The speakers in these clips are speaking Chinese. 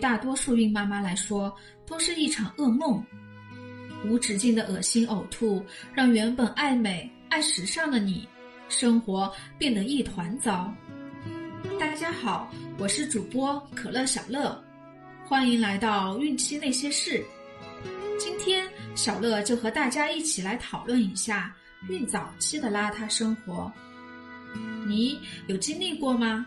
大多数孕妈妈来说都是一场噩梦，无止境的恶心呕吐让原本爱美爱时尚的你，生活变得一团糟。大家好，我是主播可乐小乐，欢迎来到孕期那些事。今天小乐就和大家一起来讨论一下孕早期的邋遢生活，你有经历过吗？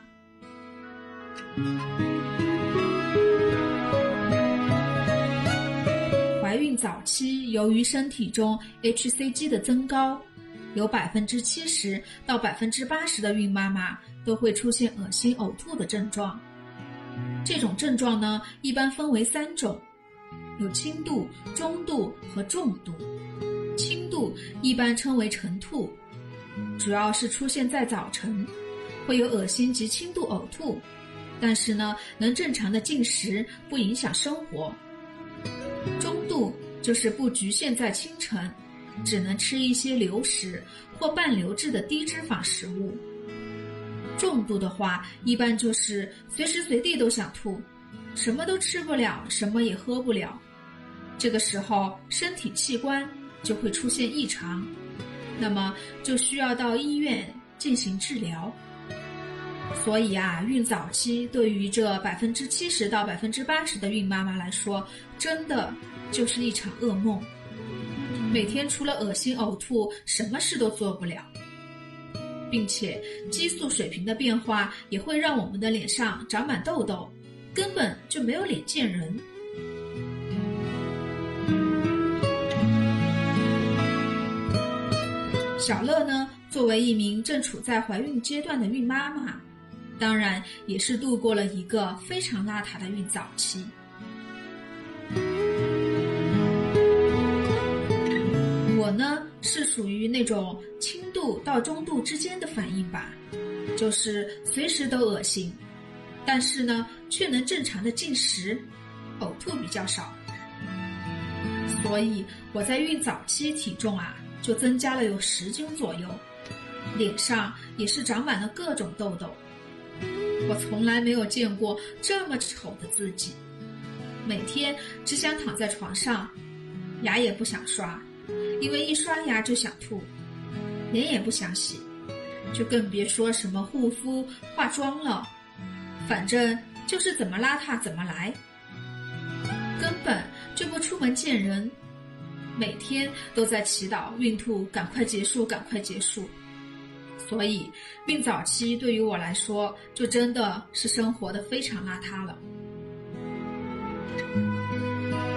怀孕早期，由于身体中 hCG 的增高，有百分之七十到百分之八十的孕妈妈都会出现恶心呕吐的症状。这种症状呢，一般分为三种，有轻度、中度和重度。轻度一般称为晨吐，主要是出现在早晨，会有恶心及轻度呕吐。但是呢，能正常的进食，不影响生活。中度就是不局限在清晨，只能吃一些流食或半流质的低脂肪食物。重度的话，一般就是随时随地都想吐，什么都吃不了，什么也喝不了。这个时候，身体器官就会出现异常，那么就需要到医院进行治疗。所以啊，孕早期对于这百分之七十到百分之八十的孕妈妈来说，真的就是一场噩梦。每天除了恶心呕吐，什么事都做不了，并且激素水平的变化也会让我们的脸上长满痘痘，根本就没有脸见人。小乐呢，作为一名正处在怀孕阶段的孕妈妈。当然，也是度过了一个非常邋遢的孕早期。我呢是属于那种轻度到中度之间的反应吧，就是随时都恶心，但是呢却能正常的进食，呕吐比较少。所以我在孕早期体重啊就增加了有十斤左右，脸上也是长满了各种痘痘。我从来没有见过这么丑的自己，每天只想躺在床上，牙也不想刷，因为一刷牙就想吐，脸也不想洗，就更别说什么护肤、化妆了，反正就是怎么邋遢怎么来，根本就不出门见人，每天都在祈祷孕吐赶快结束，赶快结束。所以，孕早期对于我来说，就真的是生活的非常邋遢了。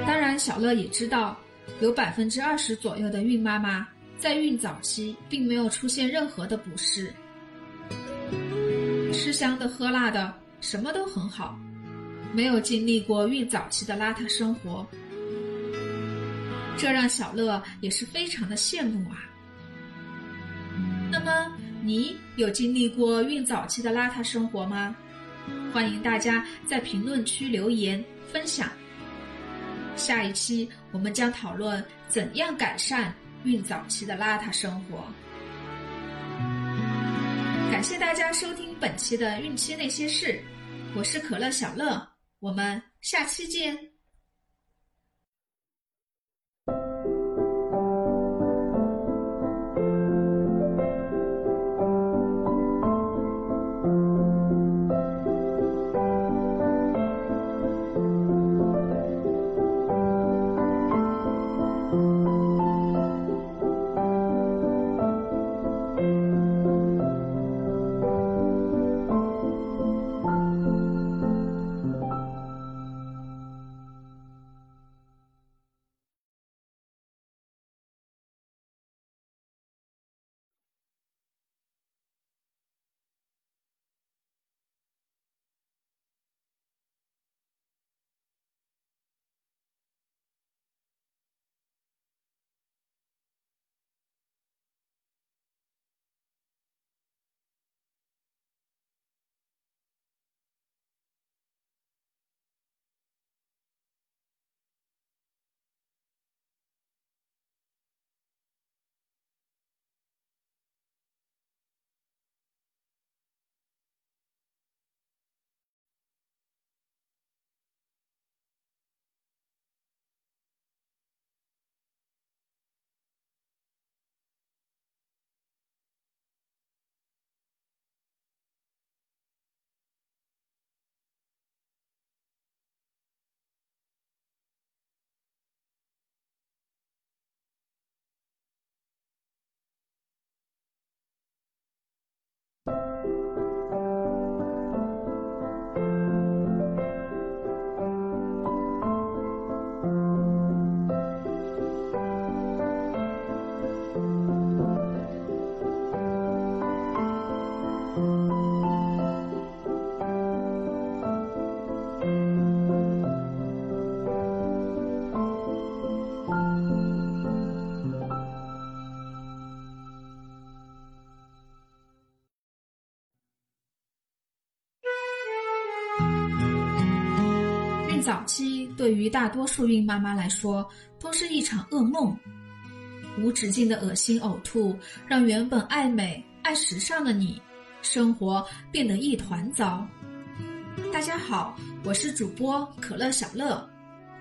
当然，小乐也知道，有百分之二十左右的孕妈妈在孕早期并没有出现任何的不适，吃香的喝辣的，什么都很好，没有经历过孕早期的邋遢生活，这让小乐也是非常的羡慕啊。那么。你有经历过孕早期的邋遢生活吗？欢迎大家在评论区留言分享。下一期我们将讨论怎样改善孕早期的邋遢生活。感谢大家收听本期的孕期那些事，我是可乐小乐，我们下期见。对于大多数孕妈妈来说都是一场噩梦，无止境的恶心呕吐让原本爱美爱时尚的你，生活变得一团糟。大家好，我是主播可乐小乐，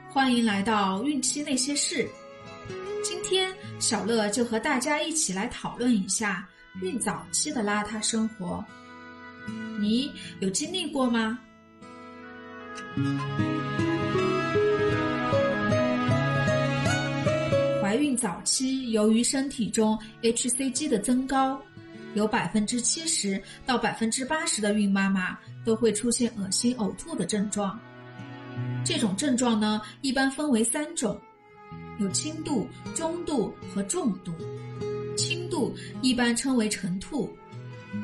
欢迎来到孕期那些事。今天小乐就和大家一起来讨论一下孕早期的邋遢生活，你有经历过吗？怀孕早期，由于身体中 hCG 的增高，有百分之七十到百分之八十的孕妈妈都会出现恶心呕吐的症状。这种症状呢，一般分为三种，有轻度、中度和重度。轻度一般称为晨吐，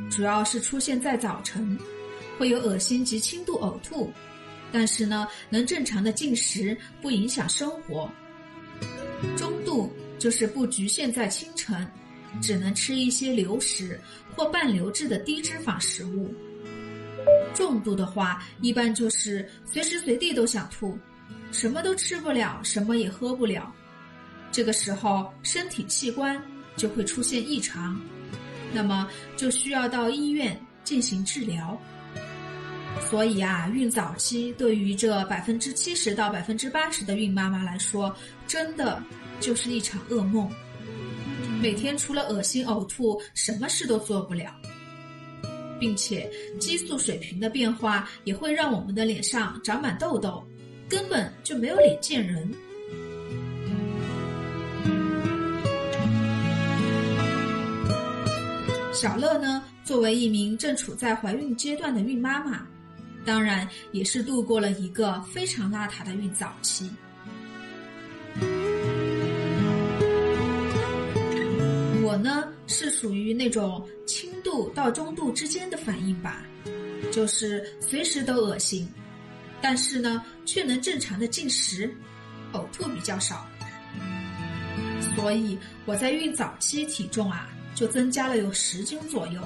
主要是出现在早晨，会有恶心及轻度呕吐。但是呢，能正常的进食，不影响生活。中度就是不局限在清晨，只能吃一些流食或半流质的低脂肪食物。重度的话，一般就是随时随地都想吐，什么都吃不了，什么也喝不了。这个时候，身体器官就会出现异常，那么就需要到医院进行治疗。所以啊，孕早期对于这百分之七十到百分之八十的孕妈妈来说，真的就是一场噩梦。每天除了恶心呕吐，什么事都做不了，并且激素水平的变化也会让我们的脸上长满痘痘，根本就没有脸见人。小乐呢，作为一名正处在怀孕阶段的孕妈妈。当然，也是度过了一个非常邋遢的孕早期。我呢是属于那种轻度到中度之间的反应吧，就是随时都恶心，但是呢却能正常的进食，呕吐比较少。所以我在孕早期体重啊就增加了有十斤左右，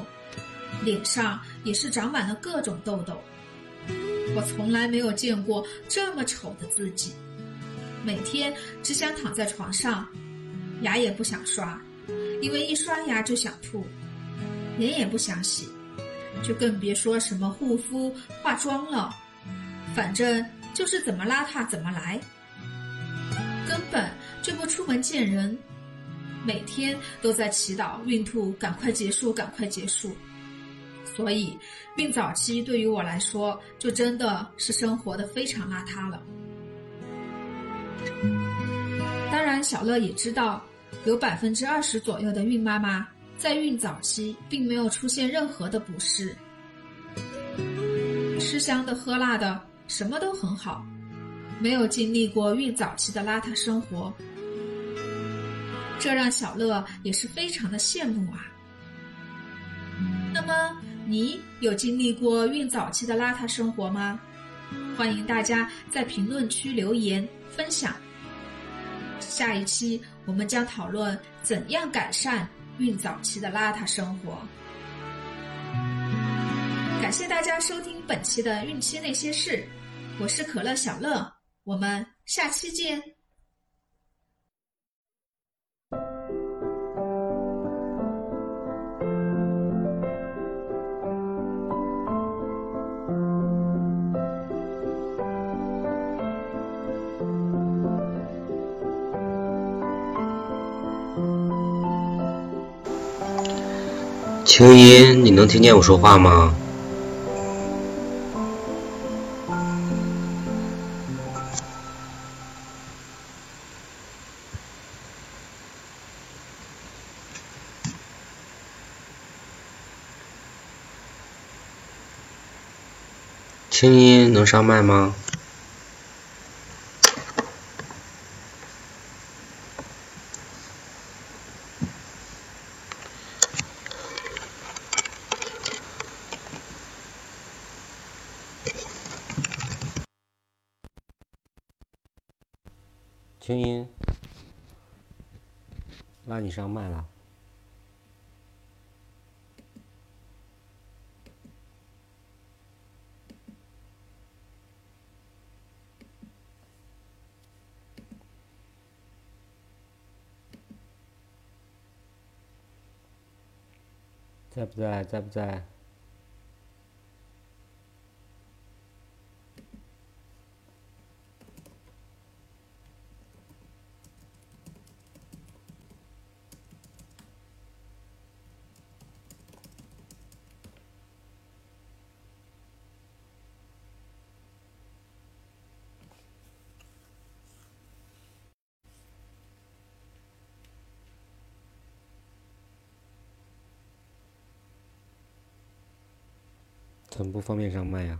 脸上也是长满了各种痘痘。我从来没有见过这么丑的自己，每天只想躺在床上，牙也不想刷，因为一刷牙就想吐，脸也不想洗，就更别说什么护肤、化妆了，反正就是怎么邋遢怎么来，根本就不出门见人，每天都在祈祷孕吐赶快结束，赶快结束。所以，孕早期对于我来说，就真的是生活的非常邋遢了。当然，小乐也知道，有百分之二十左右的孕妈妈在孕早期并没有出现任何的不适，吃香的喝辣的，什么都很好，没有经历过孕早期的邋遢生活，这让小乐也是非常的羡慕啊。那么。你有经历过孕早期的邋遢生活吗？欢迎大家在评论区留言分享。下一期我们将讨论怎样改善孕早期的邋遢生活。感谢大家收听本期的孕期那些事，我是可乐小乐，我们下期见。青音，你能听见我说话吗？青音，能上麦吗？上麦了。在不在？在不在？怎么不方便上麦呀？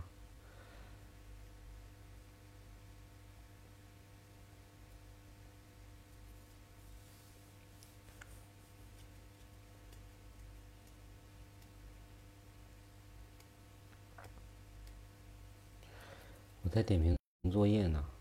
我在点评作业呢。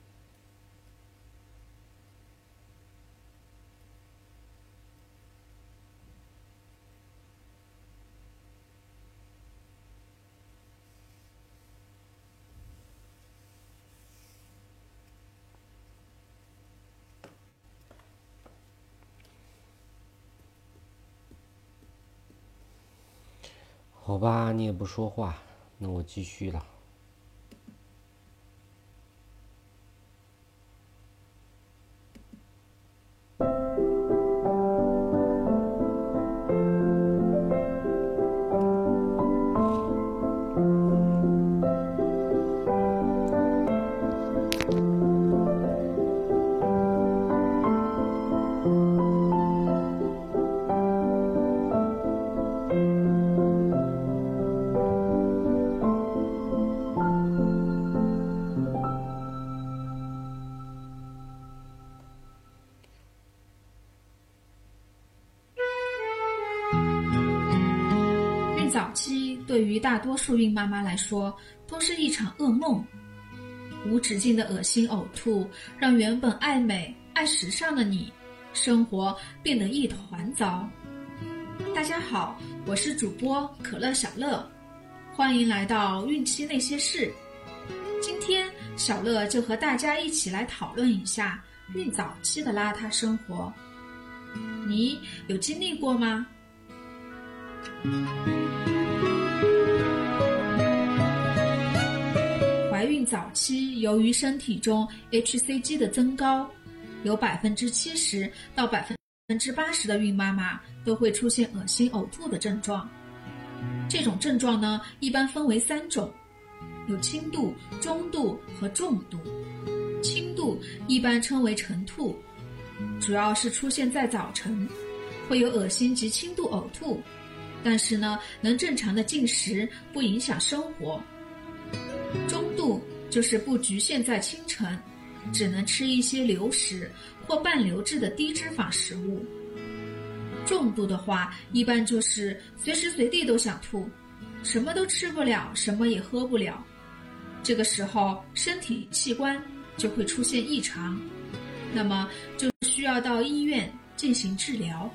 好吧，你也不说话，那我继续了。对于大多数孕妈妈来说都是一场噩梦，无止境的恶心呕吐让原本爱美爱时尚的你，生活变得一团糟。大家好，我是主播可乐小乐，欢迎来到孕期那些事。今天小乐就和大家一起来讨论一下孕早期的邋遢生活，你有经历过吗？怀孕早期，由于身体中 hCG 的增高，有百分之七十到百分之八十的孕妈妈都会出现恶心呕吐的症状。这种症状呢，一般分为三种，有轻度、中度和重度。轻度一般称为晨吐，主要是出现在早晨，会有恶心及轻度呕吐。但是呢，能正常的进食，不影响生活。中度就是不局限在清晨，只能吃一些流食或半流质的低脂肪食物。重度的话，一般就是随时随地都想吐，什么都吃不了，什么也喝不了。这个时候，身体器官就会出现异常，那么就需要到医院进行治疗。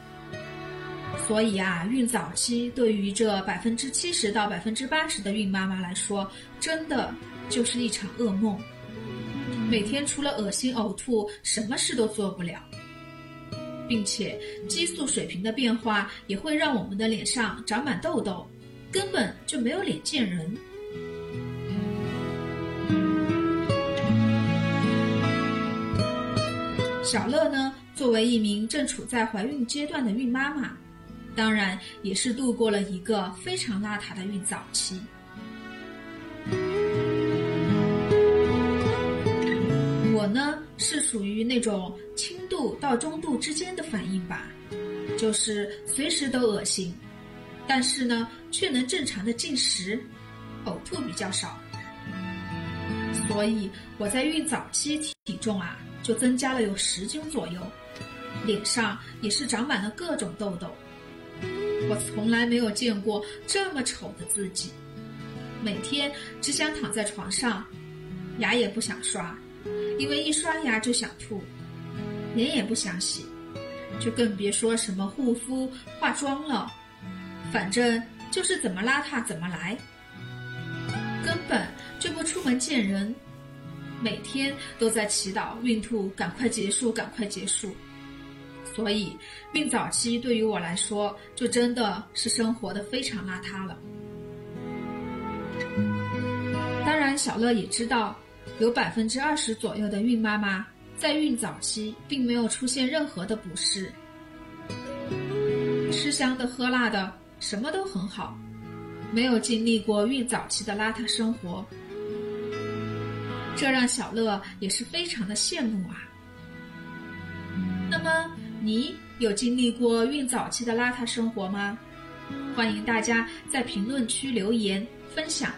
所以啊，孕早期对于这百分之七十到百分之八十的孕妈妈来说，真的就是一场噩梦。每天除了恶心呕吐，什么事都做不了，并且激素水平的变化也会让我们的脸上长满痘痘，根本就没有脸见人。小乐呢，作为一名正处在怀孕阶段的孕妈妈。当然，也是度过了一个非常邋遢的孕早期。我呢是属于那种轻度到中度之间的反应吧，就是随时都恶心，但是呢却能正常的进食，呕吐比较少。所以我在孕早期体重啊就增加了有十斤左右，脸上也是长满了各种痘痘。我从来没有见过这么丑的自己，每天只想躺在床上，牙也不想刷，因为一刷牙就想吐，脸也不想洗，就更别说什么护肤、化妆了，反正就是怎么邋遢怎么来，根本就不出门见人，每天都在祈祷孕吐赶快结束，赶快结束。所以孕早期对于我来说，就真的是生活的非常邋遢了。当然，小乐也知道，有百分之二十左右的孕妈妈在孕早期并没有出现任何的不适，吃香的喝辣的，什么都很好，没有经历过孕早期的邋遢生活，这让小乐也是非常的羡慕啊。那么，你有经历过孕早期的邋遢生活吗？欢迎大家在评论区留言分享。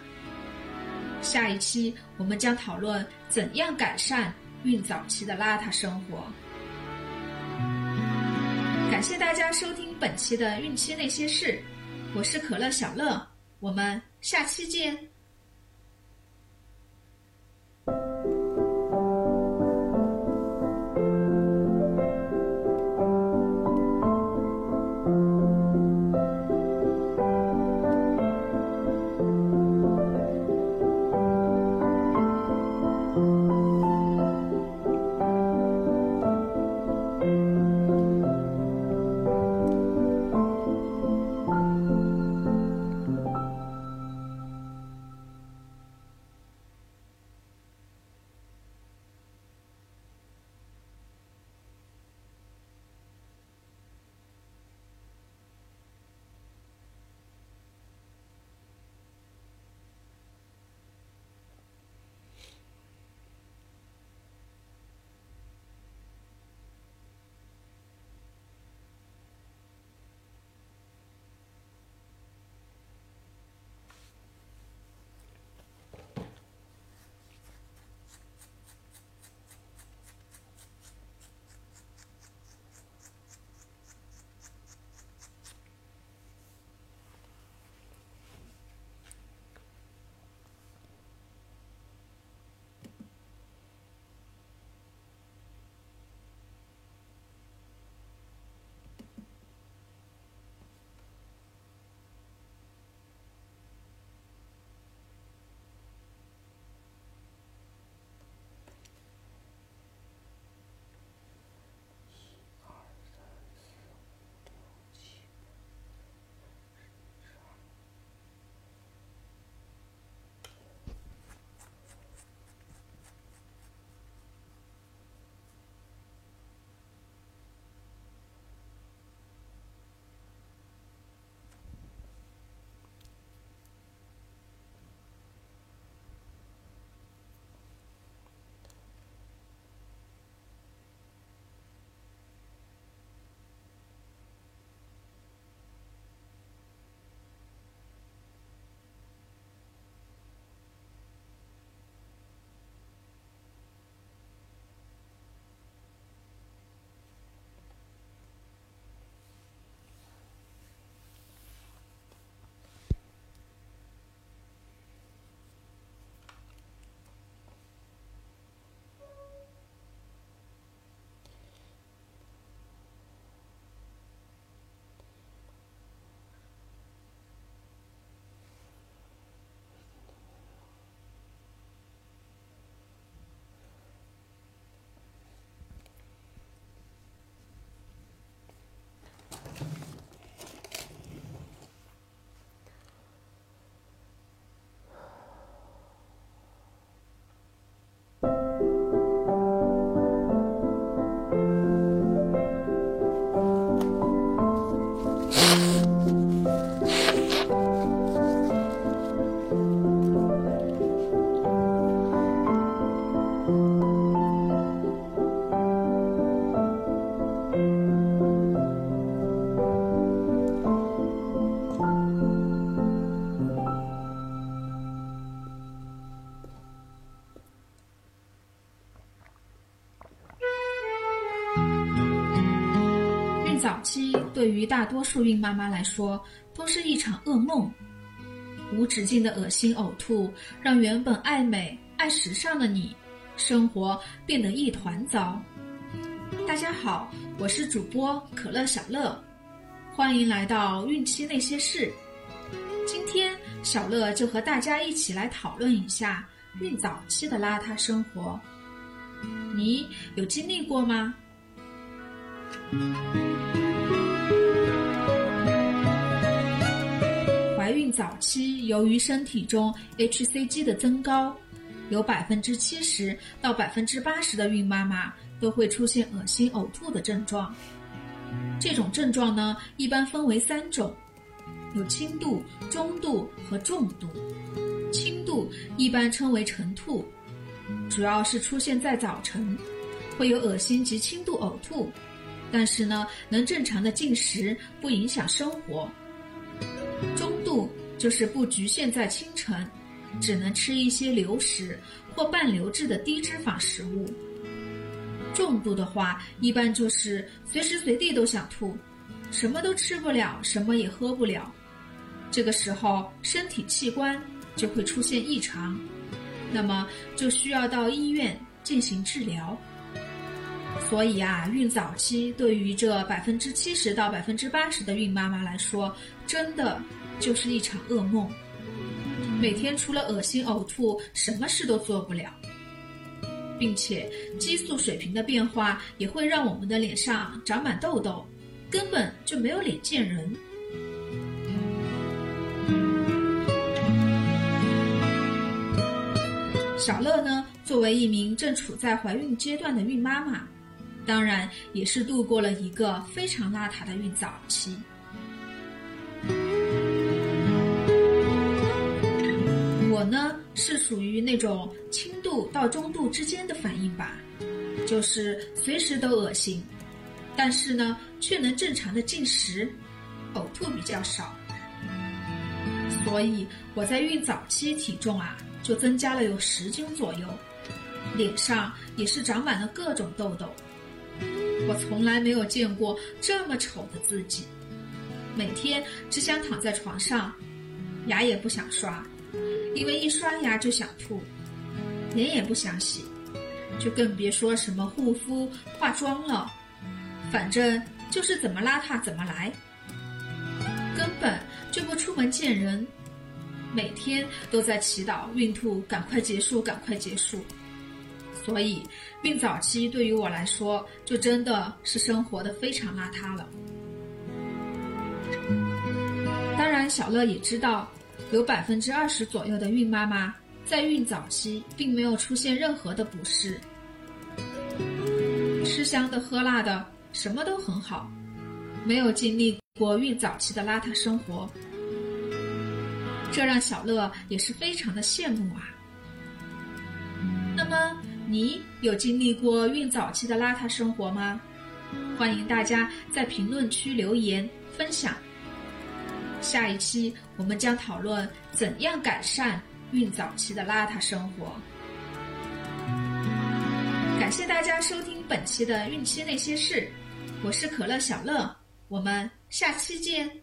下一期我们将讨论怎样改善孕早期的邋遢生活。感谢大家收听本期的《孕期那些事》，我是可乐小乐，我们下期见。早期对于大多数孕妈妈来说都是一场噩梦，无止境的恶心呕吐让原本爱美爱时尚的你，生活变得一团糟。大家好，我是主播可乐小乐，欢迎来到孕期那些事。今天小乐就和大家一起来讨论一下孕早期的邋遢生活，你有经历过吗？怀孕早期，由于身体中 hCG 的增高，有百分之七十到百分之八十的孕妈妈都会出现恶心呕吐的症状。这种症状呢，一般分为三种，有轻度、中度和重度。轻度一般称为晨吐，主要是出现在早晨，会有恶心及轻度呕吐，但是呢，能正常的进食，不影响生活。中度就是不局限在清晨，只能吃一些流食或半流质的低脂肪食物。重度的话，一般就是随时随地都想吐，什么都吃不了，什么也喝不了。这个时候，身体器官就会出现异常，那么就需要到医院进行治疗。所以啊，孕早期对于这百分之七十到百分之八十的孕妈妈来说，真的就是一场噩梦。每天除了恶心呕吐，什么事都做不了。并且激素水平的变化也会让我们的脸上长满痘痘，根本就没有脸见人。小乐呢，作为一名正处在怀孕阶段的孕妈妈，当然也是度过了一个非常邋遢的孕早期。我呢是属于那种轻度到中度之间的反应吧，就是随时都恶心，但是呢却能正常的进食，呕吐比较少，所以我在孕早期体重啊就增加了有十斤左右，脸上也是长满了各种痘痘，我从来没有见过这么丑的自己，每天只想躺在床上，牙也不想刷。因为一刷牙就想吐，脸也不想洗，就更别说什么护肤、化妆了。反正就是怎么邋遢怎么来，根本就不出门见人。每天都在祈祷孕吐赶快结束，赶快结束。所以孕早期对于我来说，就真的是生活的非常邋遢了。当然，小乐也知道。有百分之二十左右的孕妈妈在孕早期并没有出现任何的不适，吃香的喝辣的，什么都很好，没有经历过孕早期的邋遢生活，这让小乐也是非常的羡慕啊。那么你有经历过孕早期的邋遢生活吗？欢迎大家在评论区留言分享。下一期我们将讨论怎样改善孕早期的邋遢生活。感谢大家收听本期的孕期那些事，我是可乐小乐，我们下期见。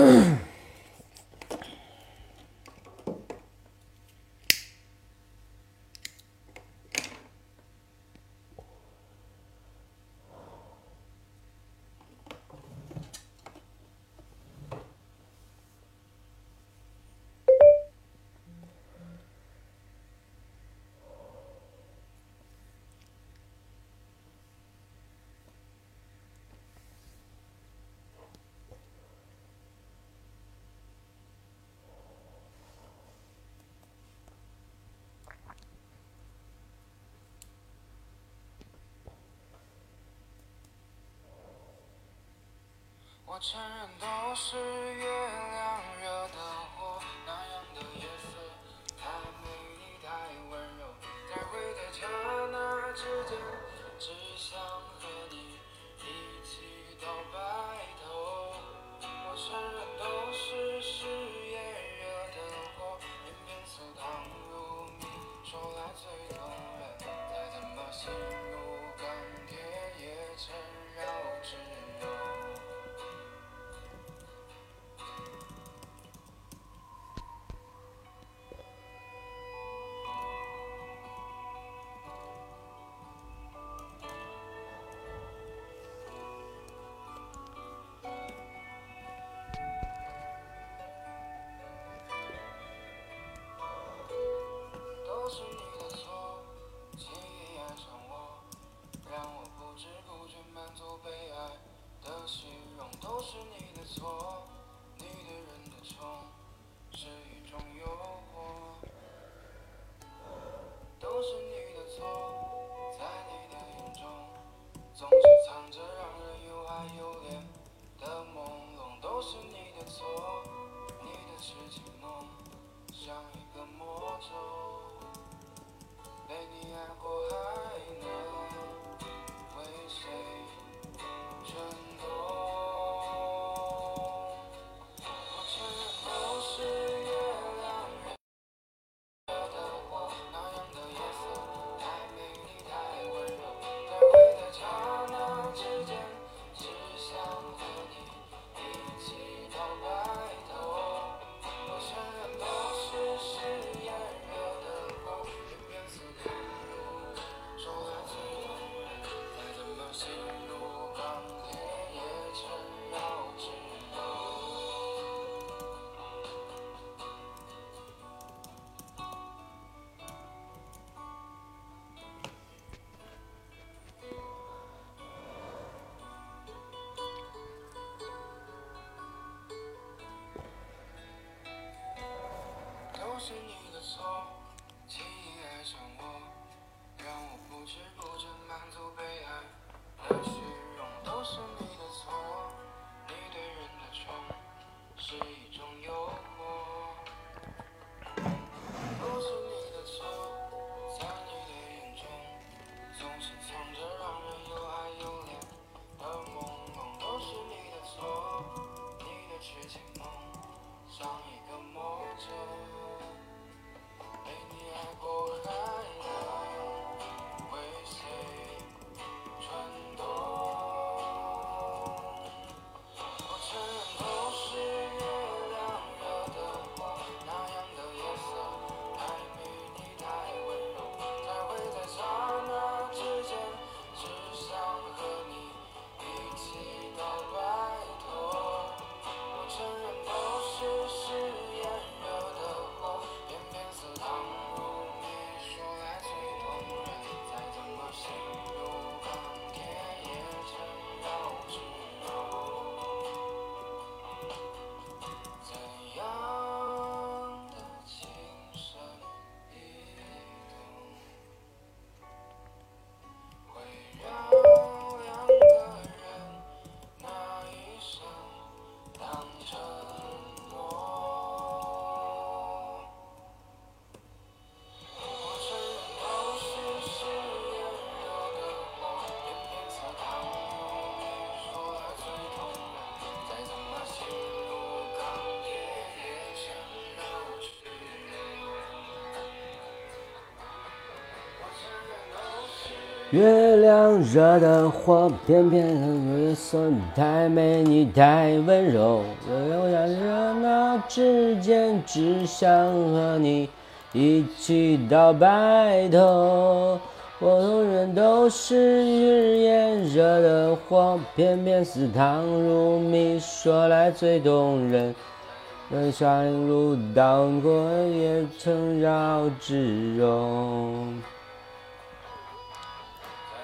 Ugh. 承认都是月亮惹的祸，那样的夜色太美丽，太温柔，才会在刹那之间，只想。深夜。月亮惹的祸，偏偏那色太美，你太温柔。我用刹那之间，只想和你一起到白头。我永远都是日夜惹的祸，偏偏似糖如蜜，说来最动人。山如刀割，也曾绕指柔。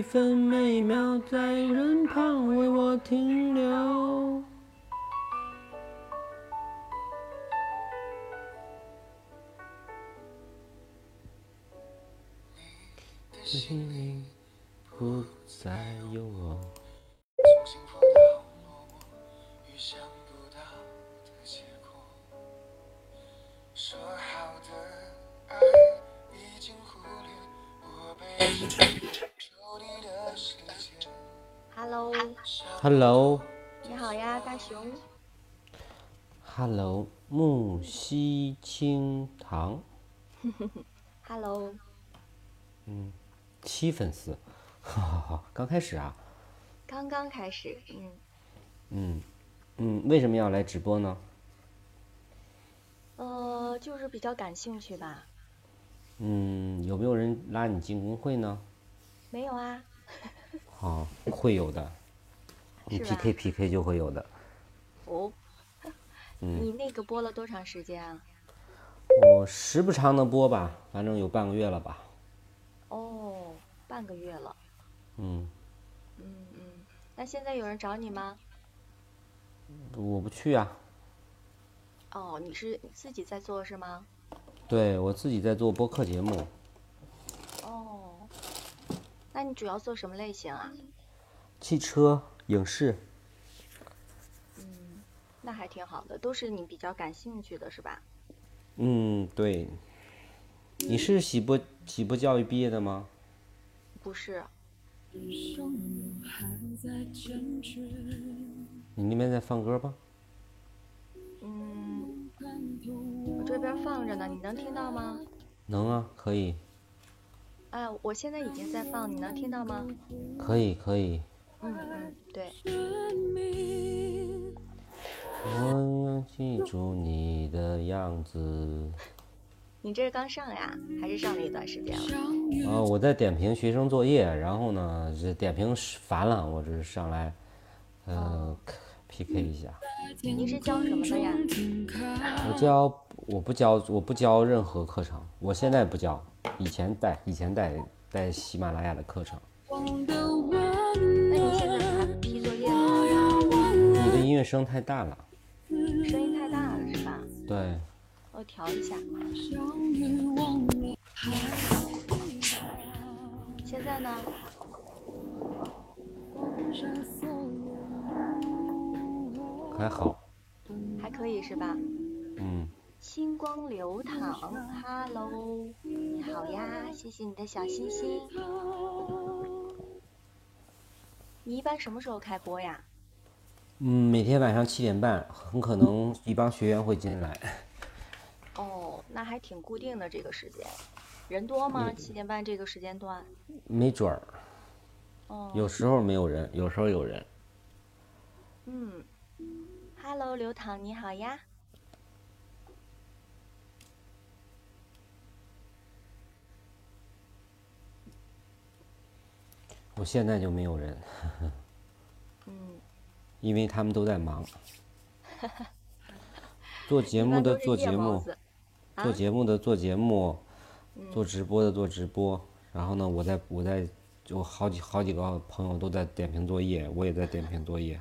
每分每秒在人旁为我停留。心里不再有我。Hello，Hello，Hello，你好呀，大熊。木西清堂，Hello，嗯七粉丝，哈哈哈，刚开始啊，刚刚开始，嗯，嗯嗯，为什么要来直播呢？呃，就是比较感兴趣吧。嗯，有没有人拉你进公会呢？没有啊，好、会有的，你 PK PK 就会有的。哦，嗯你那个播了多长时间啊？我时不常的播吧，反正有半个月了吧。哦，半个月了。嗯，嗯嗯，那现在有人找你吗？我不去啊，哦，你是自己在做是吗？对我自己在做播客节目，哦，那你主要做什么类型啊？汽车、影视，嗯那还挺好的，都是你比较感兴趣的是吧？嗯，对。你是喜播喜播教育毕业的吗？不是，你那边在放歌吧？嗯，我这边放着呢，你能听到吗？能啊，可以，哎，我现在已经在放，你能听到吗？可以，可以。嗯嗯，对，我要记住你的样子。你这是刚上呀，还是上了一段时间了？啊，我在点评学生作业，然后呢，这点评烦了，我这是上来，呃，PK 一下。您是教什么的呀？我教，我不教，我不教任何课程，我现在不教，以前带，以前带带喜马拉雅的课程。那你现在还批作业呢？你的音乐声太大了，声音太大了是吧？对，我调一下。现在呢？还好，还可以是吧？嗯，星光流淌，Hello，你好呀，谢谢你的小心心。你一般什么时候开播呀？嗯，每天晚上七点半，很可能一帮学员会进来。哦，那还挺固定的这个时间。人多吗？七点半这个时间段？没准儿，哦，有时候没有人，有时候有人。嗯，Hello，刘唐你好呀。我现在就没有人，嗯，因为他们都在忙。做节目的做节目，做啊节目的做节目，嗯做直播的做直播。然后呢，我在我在就好几好几个朋友都在点评作业，我也在点评作业。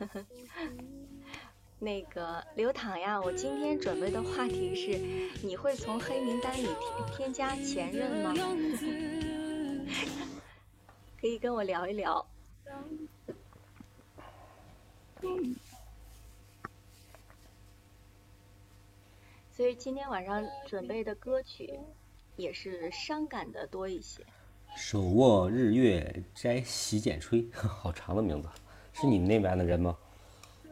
那个刘唐呀，我今天准备的话题是：你会从黑名单里添添加前任吗？可以跟我聊一聊。所以今天晚上准备的歌曲也是伤感的多一些。手握日月摘洗剪吹，好长的名字，是你们那边的人吗？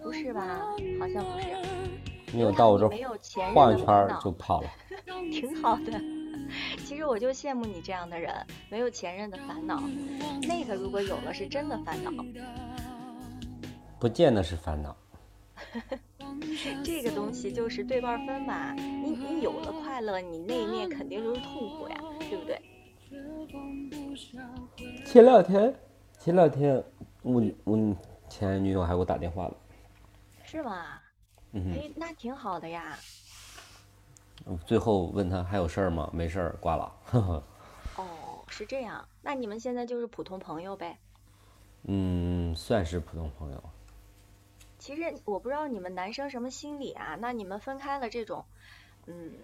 不是吧？好像不是，你有到我这晃一圈就跑了。挺好的。其实我就羡慕你这样的人，没有前任的烦恼。那个如果有了，是真的烦恼。不见得是烦恼。这个东西就是对半分嘛。你你有了快乐，你那一面肯定就是痛苦呀，对不对？前两天，前两天我我前女友还给我打电话了，是吗？嗯哼。哎，那挺好的呀。最后问他还有事儿吗？没事儿，挂了。呵呵。哦，是这样，那你们现在就是普通朋友呗？嗯，算是普通朋友。其实我不知道你们男生什么心理啊？那你们分开了这种，嗯，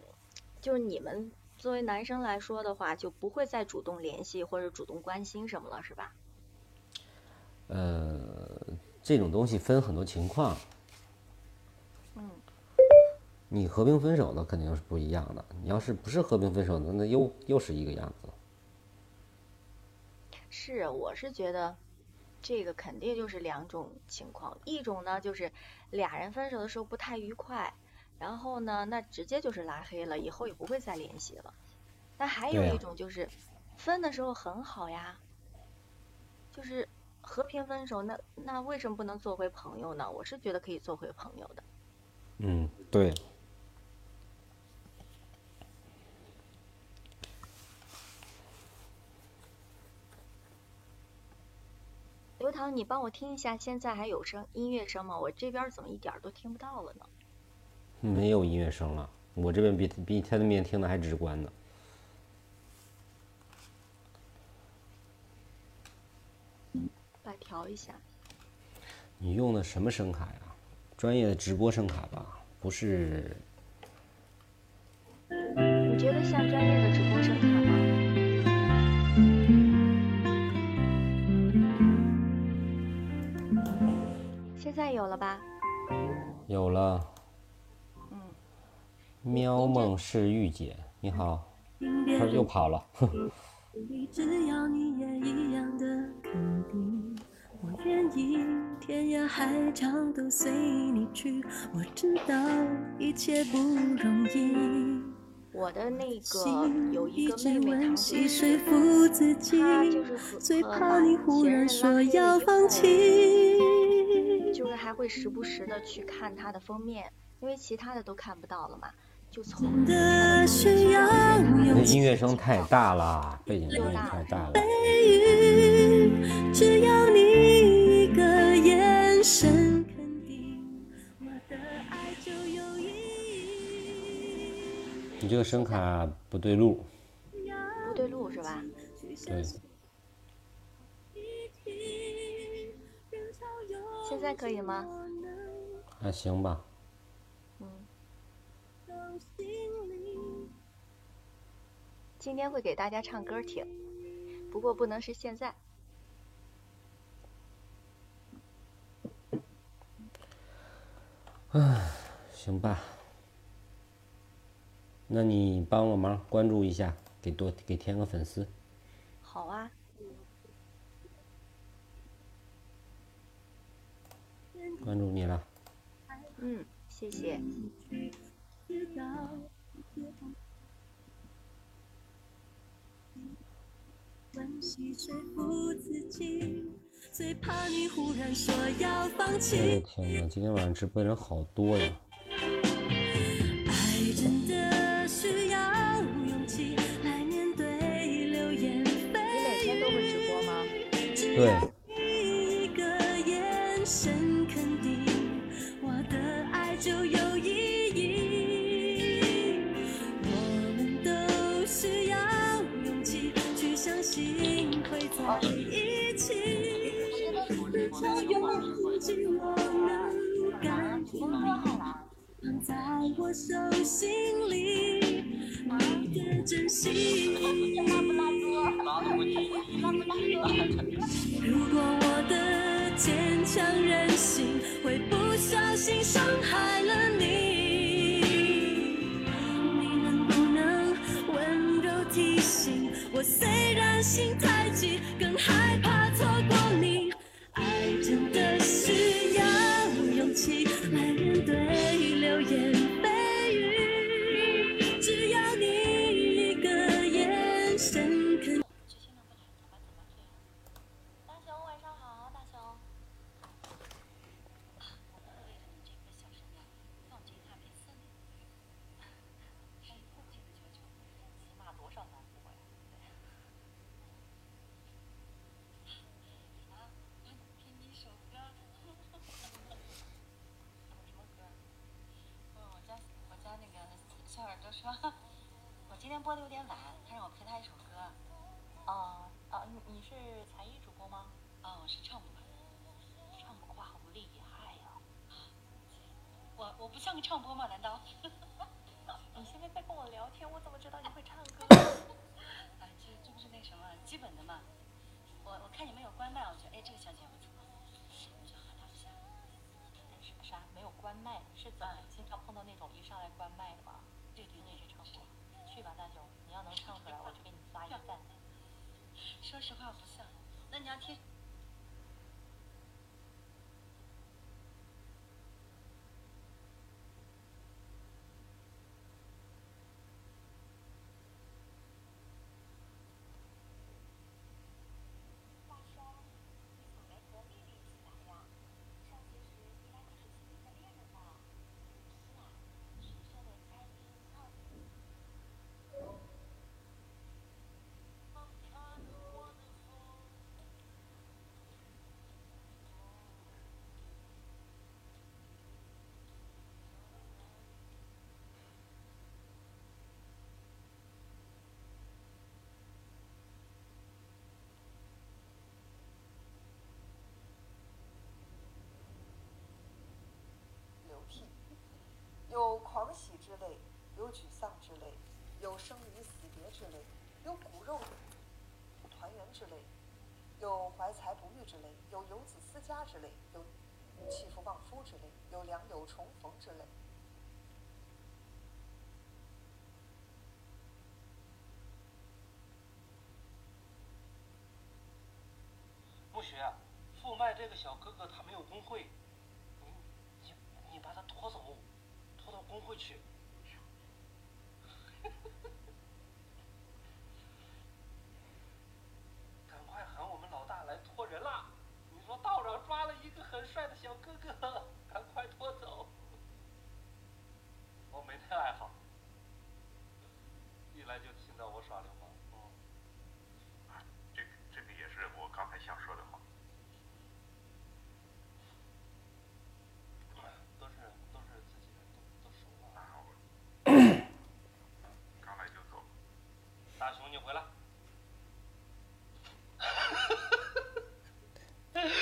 就是你们作为男生来说的话，就不会再主动联系或者主动关心什么了，是吧？呃，这种东西分很多情况。嗯，你和平分手的肯定是不一样的。你要是不是和平分手的，那又又是一个样子。是，我是觉得这个肯定就是两种情况，一种呢就是俩人分手的时候不太愉快，然后呢那直接就是拉黑了，以后也不会再联系了。那还有一种就是分的时候很好呀，就是和平分手，那那为什么不能做回朋友呢？我是觉得可以做回朋友的。嗯，对。刘糖，你帮我听一下，现在还有声音乐声吗？我这边怎么一点都听不到了呢？没有音乐声了，我这边比比他那边听的还直观呢。来调一下。你用的什么声卡呀？专业的直播声卡吧，不是？你觉得像专业的直播声卡在有了吧？有了。嗯。喵梦是御姐，你好，他又跑了。哼只要你也一样的肯定，我愿意天涯海角都随你去。我知道一切不容易，我的那个心有一一直个妹妹唐温习说，服自己她就是和，最和怕你忽然说要放以后弃。会时不时的去看它的封面，因为其他的都看不到了嘛，就从的那音乐声太大了，背景音乐太大了。只要你一个眼神肯定，我的爱就有意义。你这个声卡不对路，不对路是吧？对，现在可以吗？还行吧。嗯。今天会给大家唱歌听，不过不能是现在。行吧。那你帮个忙，关注一下，给多给添个粉丝。好啊，关注你了。嗯，谢谢。温习说服自己，最怕你忽然说要放我的弃。天呐，今天晚上直播的人好多呀！爱真的需要勇气来面对流言你每天都会直播吗？对，我手心里，你的真心。我我不像个唱歌吗？难道？你 现在在跟我聊天，我怎么知道你会唱歌？啊，这这不是那什么基本的嘛。我我看你们有关麦，我觉得哎这个小姐不错，我就和她不像。是啥？没有关麦是怎么经常碰到那种一上来关麦的吗？对对对，是唱播。去吧，大熊，你要能唱出来，我就给你发一个赞。说实话不像，那你要听。大山，你怎么没和丽丽一起来呀？上学时你俩可是亲密的恋人呢。是啊，学校的餐厅告诉你。流涕，有狂喜之泪，有沮丧之泪，有生离死别之类，有骨肉团圆之类，有怀才不遇之类，有游子思家之类，有弃妇忘夫之类，有良友重逢之泪。木雪，富麦这个小哥哥他没有工会，你你你把他拖走，拖到工会去。赶快喊我们老大来拖人啦！你说道长抓了一个很帅的小哥哥，赶快拖走。我没太爱好，一来就听到我耍流氓。嗯。这个这个也是我刚才想说的话。都是都是自己人，都都熟了。啊，我刚来就走。大熊，你回来。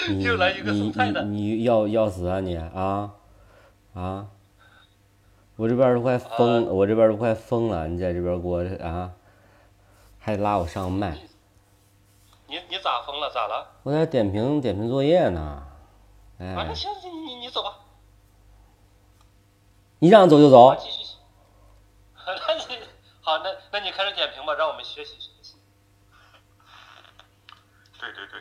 你又来一个你送菜的你你要要死啊你啊啊！我这边都快疯，啊我这边都快疯了，你在这边给我啊，还拉我上麦，你你咋疯了？咋了？我在点评点评作业呢，啊，哎那，行，你你你走吧，你让走就啊，走，继续。那好，那那你开始点评吧，让我们学习学习。对对对，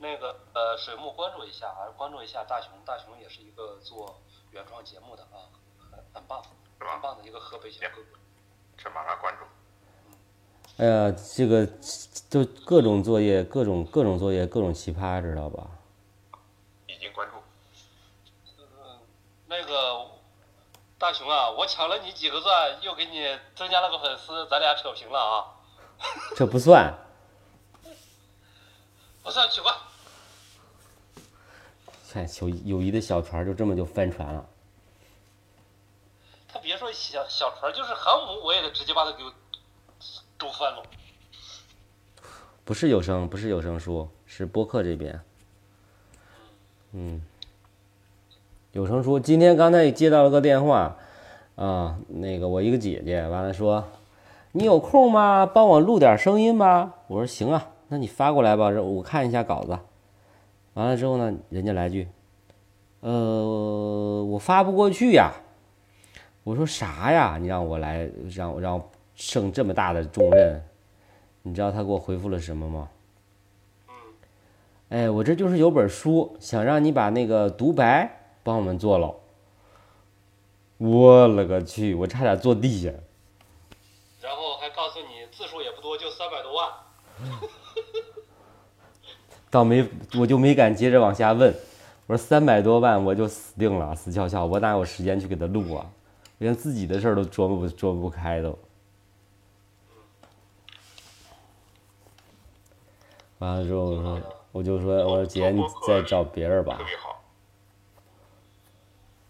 那个呃，水木关注一下啊，关注一下大熊，大熊也是一个做原创节目的啊，很很棒，是吧很棒的一个河北小哥哥。这马上关注。哎呀，这个就各种作业，各种各种作业，各种奇葩，知道吧？已经关注。嗯，那个大熊啊，我抢了你几个钻，又给你增加了个粉丝，咱俩扯平了啊。这不算，不算取关。看友友谊的小船就这么就翻船了。他别说小小船，就是航母，我也得直接把他给都翻了。不是有声，不是有声书，是播客这边。嗯，有声书今天刚才也接到了个电话，啊，那个我一个姐姐，完了说，你有空吗？帮我录点声音吧。我说行啊，那你发过来吧，我看一下稿子。完了之后呢，人家来句，呃，我发不过去呀。我说啥呀？你让我来，让我让我胜这么大的重任，你知道他给我回复了什么吗？哎，我这就是有本书，想让你把那个独白帮我们坐牢。我勒个去！我差点坐地下。然后还告诉你字数也不多，就三百多万。倒没，我就没敢接着往下问。我说三百多万，我就死定了，死翘翘，我哪有时间去给他录啊？连自己的事儿都琢磨不琢磨不开都。完了之后，我说，我就说，我说姐，你再找别人吧特。别好。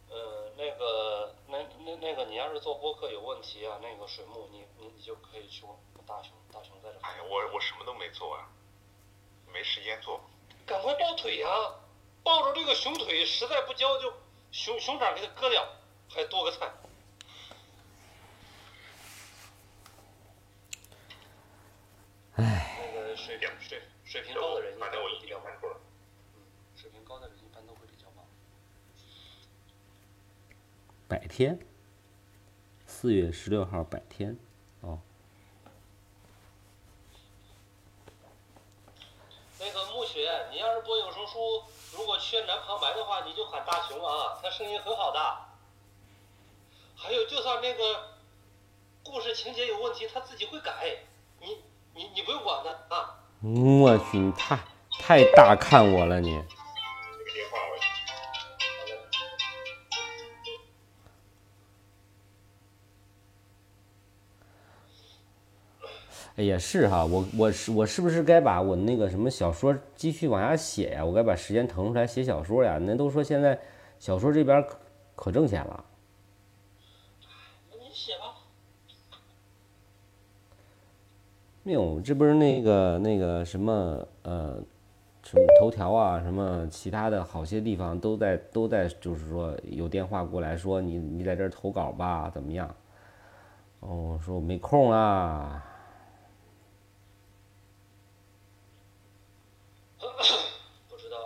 呃，那个，那那那个，你要是做播客有问题啊，那个水木，你你你就可以去问大熊，大熊在这。哎呀，我我什么都没做啊，没时间做。赶快抱腿呀、抱着这个熊腿，实在不交就熊熊掌给它割掉，还多个菜。唉，那个水平水水平高的人一般反正我已会比较忙，经看出了。嗯，水平高的人一般都会比较忙。百天，四月十六号白天，哦，那个暮雪，你要是播有声书，如果缺男旁白的话，你就喊大熊啊，他声音很好的。还有，就算那个故事情节有问题，他自己会改，你你你不用管他啊。嗯我去，你太太大看我了你。哎呀，是哈，我我是我是不是该把我那个什么小说继续往下写呀？我该把时间腾出来写小说呀？那都说现在小说这边可可挣钱了。那你写吧。没有，这不是那个那个什么呃，什么头条啊，什么其他的好些地方都在都在，就是说有电话过来说你你在这儿投稿吧，怎么样？哦，我说我没空啊。不知道。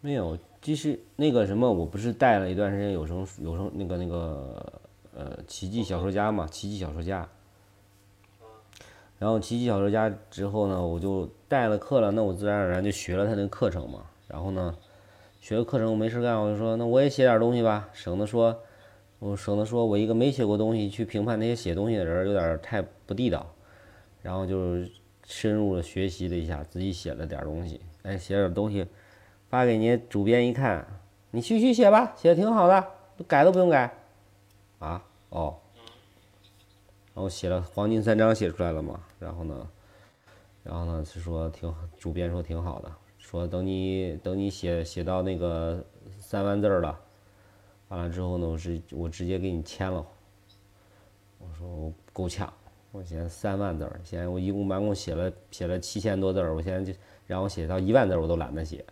没有，就是那个什么，我不是带了一段时间有声有声那个那个呃奇迹小说家嘛，奇迹小说家。然后奇迹小说家之后呢，我就带了课了，那我自然而然就学了他那个课程嘛。然后呢，学了课程我没事干，我就说那我也写点东西吧，省得说，我省得说我一个没写过东西去评判那些写东西的人有点太不地道。然后就深入的学习了一下，自己写了点东西，哎，写点东西。发给你主编一看，你继续写吧，写的挺好的，改都不用改。啊，哦，然后写了黄金三章写出来了嘛，然后呢，然后呢是说挺，主编说挺好的，说等你等你写写到那个三万字了，完了之后呢，我是我直接给你签了。我说我够呛，我现在三万字，现在我一共完共写了写了七千多字儿，我现在就让我写到一万字我都懒得写。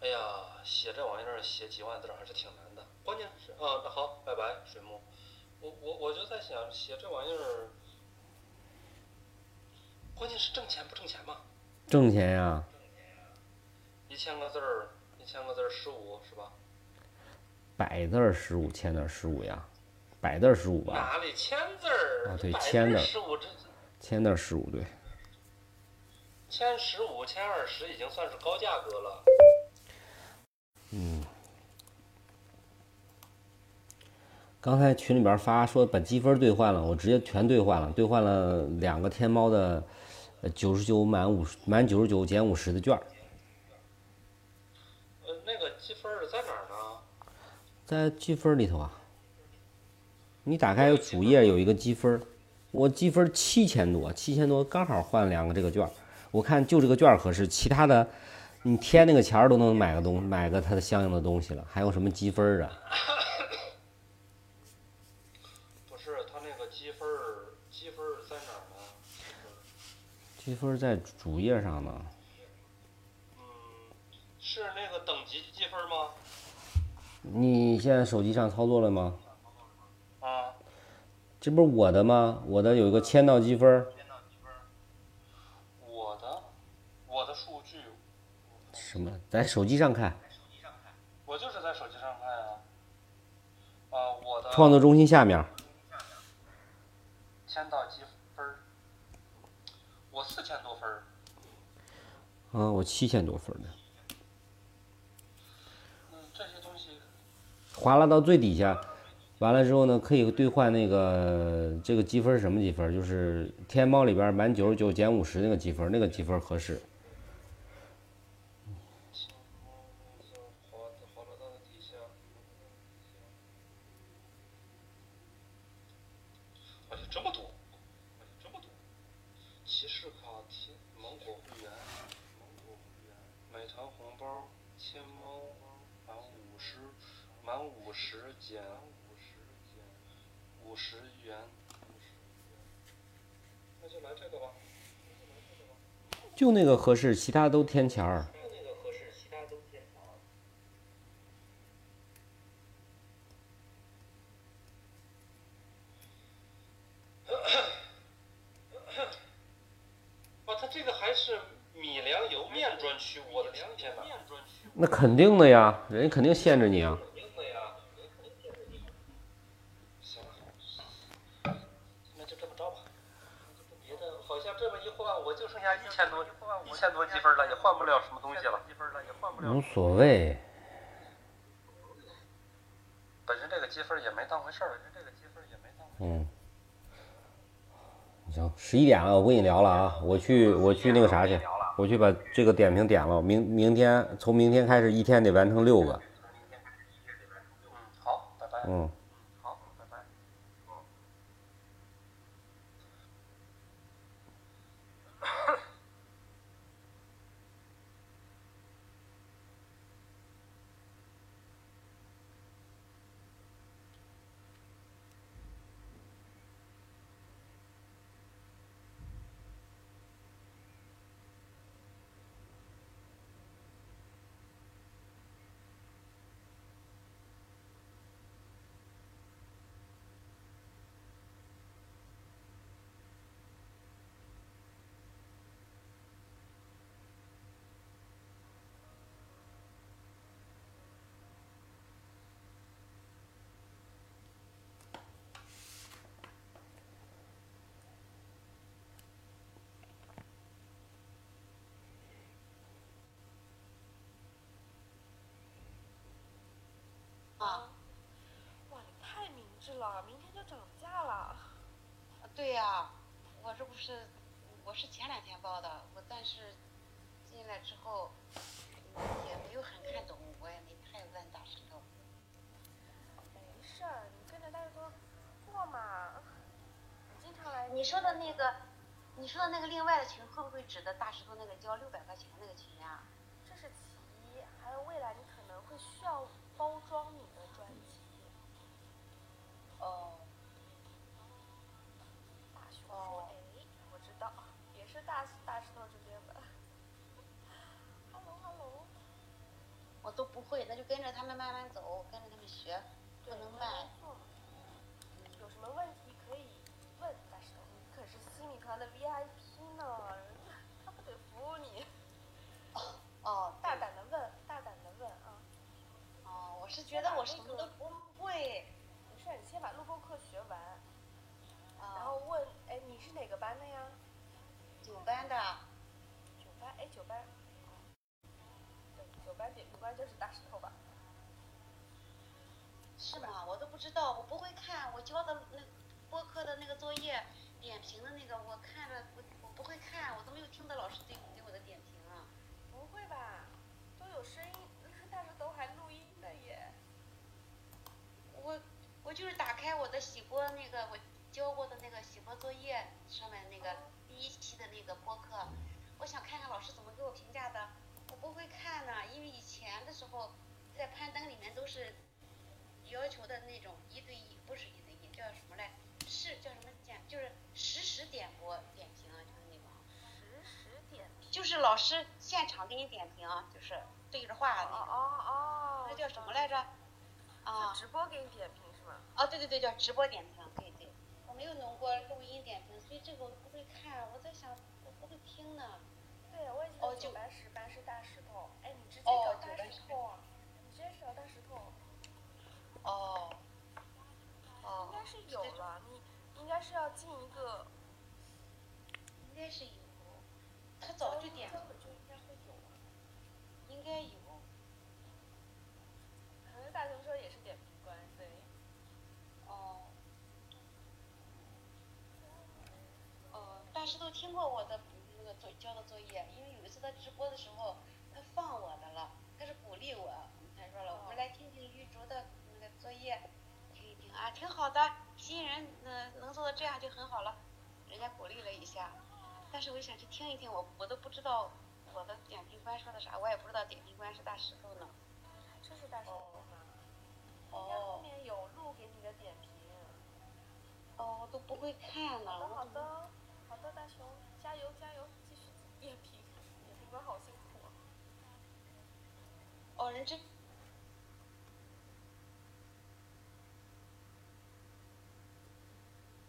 哎呀，写这玩意儿写几万字儿还是挺难的。关键是啊，那好，拜拜，水木。我我我写这玩意儿，关键是挣钱不挣钱嘛？挣钱呀，一千个字儿，一千个字儿十五是吧？百字儿十五，千字儿十五呀，百字儿十五吧，哪里千字儿？啊对千字儿十五，这千字儿十五对。千十五、千二十已经算是高价格了。刚才群里边发说把积分兑换了，我直接全兑换了，兑换了两个天猫的九十九满五十满九十九减五十的券儿，呃，那个积分儿在哪儿呢？在积分里头啊。你打开主页有一个积分儿，我积分七千多，七千多刚好换两个这个券儿。我看就这个券儿合适，其他的你添那个钱儿都能买个东买个它的相应的东西了，还有什么积分儿啊？不是，他那个积分儿，积分儿在哪儿呢？积分在主页上呢。嗯是那个等级积分吗？你现在手机上操作了吗？啊，这不是我的吗？我的有一个签到积分儿，我的，我的数据，什么？在手机上看，我就是在手机上看啊。啊，我的创作中心下面儿。签到积分儿，我四千多分儿。啊，我七千多分呢。嗯，这些东西划拉到最底下，完了之后呢，可以兑换那个这个积分是什么积分？就是天猫里边满九十九减五十那个积分，那个积分合适。滑滑了到底下。哎呀，这么多！哎呀，这么多！骑士卡、提芒果会员、芒果会员、美团红包、天猫、十满五十减五十减五十元，那就来这个吧。就那个合适，其他都添钱儿。那肯定的呀，人家肯定限制你啊。行了，那就这么着吧。别的好像这么一换，我就剩下一千多一千多积分了，也换不了什么东西了。无所谓，本身这个积分也没当回事儿，本身这个积分也没当回事儿。嗯。行，十一点了，我不跟你聊了啊，我去我去那个啥去，我去把这个点评点了，明明天从明天开始一天得完成六个。嗯，好，拜拜。嗯。好，拜拜。啊，哇，你太明智了，明天就涨价了。对呀、我这不是我是前两天报的，我但是进来之后嗯也没有很看懂，我也没太问大石头。没事儿，你跟着大石头过嘛。你经常来。你说的那个，你说的那个另外的群，会不会指的大石头那个交六百块钱那个群呀、这是其一，还有未来你可能会需要包装你的专辑。哦。大熊说：“哎，我知道，也是大大石头这边的。Hello Hello，我都不会，那就跟着他们慢慢走，跟着他们学，不能慢。有什么问题可以问大石头，你可是西米团的 VIP 呢，他不得服务你。哦，大胆的问，大胆的问啊！哦，我是觉得我什么都不会。没事儿，你先把录播课学完，啊然后问，哎，你是哪个班的呀？九班的。九班，哎，九班。对，九班点九班就是大石头吧？是吗？我都不知道，我不会看，我交的那播课的那个作业点评的那个，我看着，我我不会看，我都没有听到老师对对我的点评啊。不会吧？都有声音，大石头还录音的耶。我我就是打开我的洗播那个我交过的那个洗播作业上面那个第一期的那个播客，我想看看老师怎么给我评价的。我不会看呢，因为以前的时候在攀登里面都是要求的那种一对一，不是一对一，叫什么来？是叫什么点？就是实时点播点评啊，就是那种。实时点评。就是老师现场给你点评，就是对着话那种。哦哦。那叫什么来着？啊。直播给你点评啊，对对对，叫直播点评，对对。我没有弄过录音点评，所以这个我不会看。我在想，我不会听呢。对，我也记哦得九班十班是大石头。哎，你直接哦找大石头啊！你直接找大石头。哦。哦。应该是有了，你应该是要进一个。应该是有。他早就点了。根本就应该会有啊。应该有。可能大熊说也是点评官，对。哦。哦，大石头听过我的那个做交的作业，因为有一次他直播的时候，他放我的了，他是鼓励我，他说了，我们来听听玉竹的那个作业，听一听啊，挺好的，新人嗯、能做到这样就很好了，人家鼓励了一下，但是我就想去听一听，我我都不知道我的点评官说的啥，我也不知道点评官是大石头呢。这是大石头吗？后面有录给你的点评。哦，我都不会看了。好的好的大熊，加油加油，继续点评，点评官好辛苦啊。哦，人真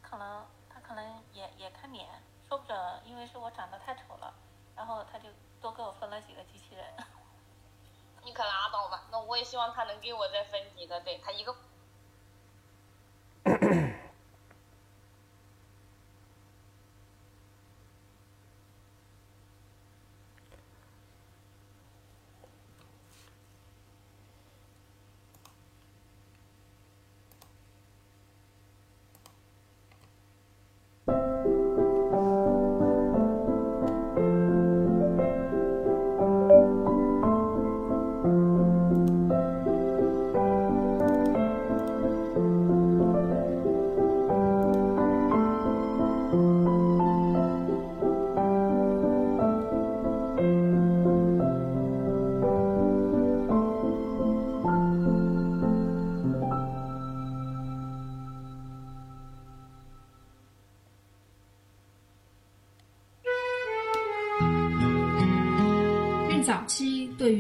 可能他可能也也看脸，说不准因为是我长得太丑了，然后他就多给我分了几个机器人。你可拉倒吧，那我也希望他能给我再分几个，对他一个。孕早期对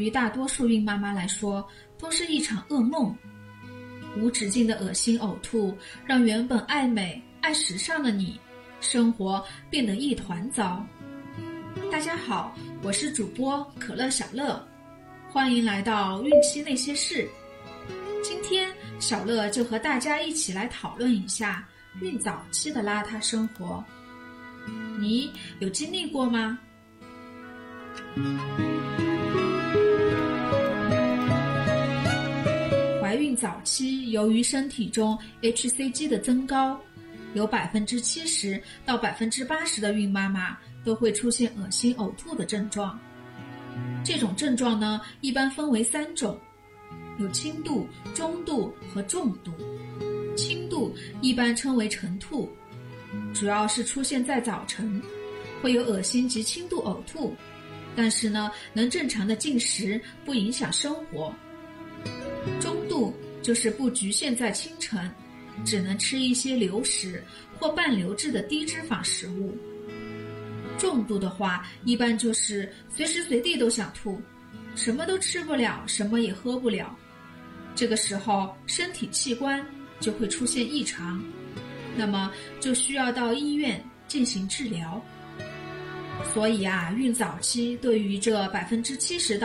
于大多数孕妈妈来说都是一场噩梦，无止境的恶心呕吐让原本爱美爱时尚的你，生活变得一团糟。大家好，我是主播可乐小乐，欢迎来到孕期那些事。今天小乐就和大家一起来讨论一下孕早期的邋遢生活，你有经历过吗？怀孕早期，由于身体中 hCG 的增高，有百分之七十到百分之八十的孕妈妈都会出现恶心呕吐的症状。这种症状呢，一般分为三种，有轻度、中度和重度。轻度一般称为晨吐，主要是出现在早晨，会有恶心及轻度呕吐。但是呢，能正常的进食，不影响生活。中度就是不局限在清晨，只能吃一些流食或半流质的低脂肪食物。重度的话，一般就是随时随地都想吐，什么都吃不了，什么也喝不了。这个时候，身体器官就会出现异常，那么就需要到医院进行治疗。所以啊，孕早期对于这百分之七十到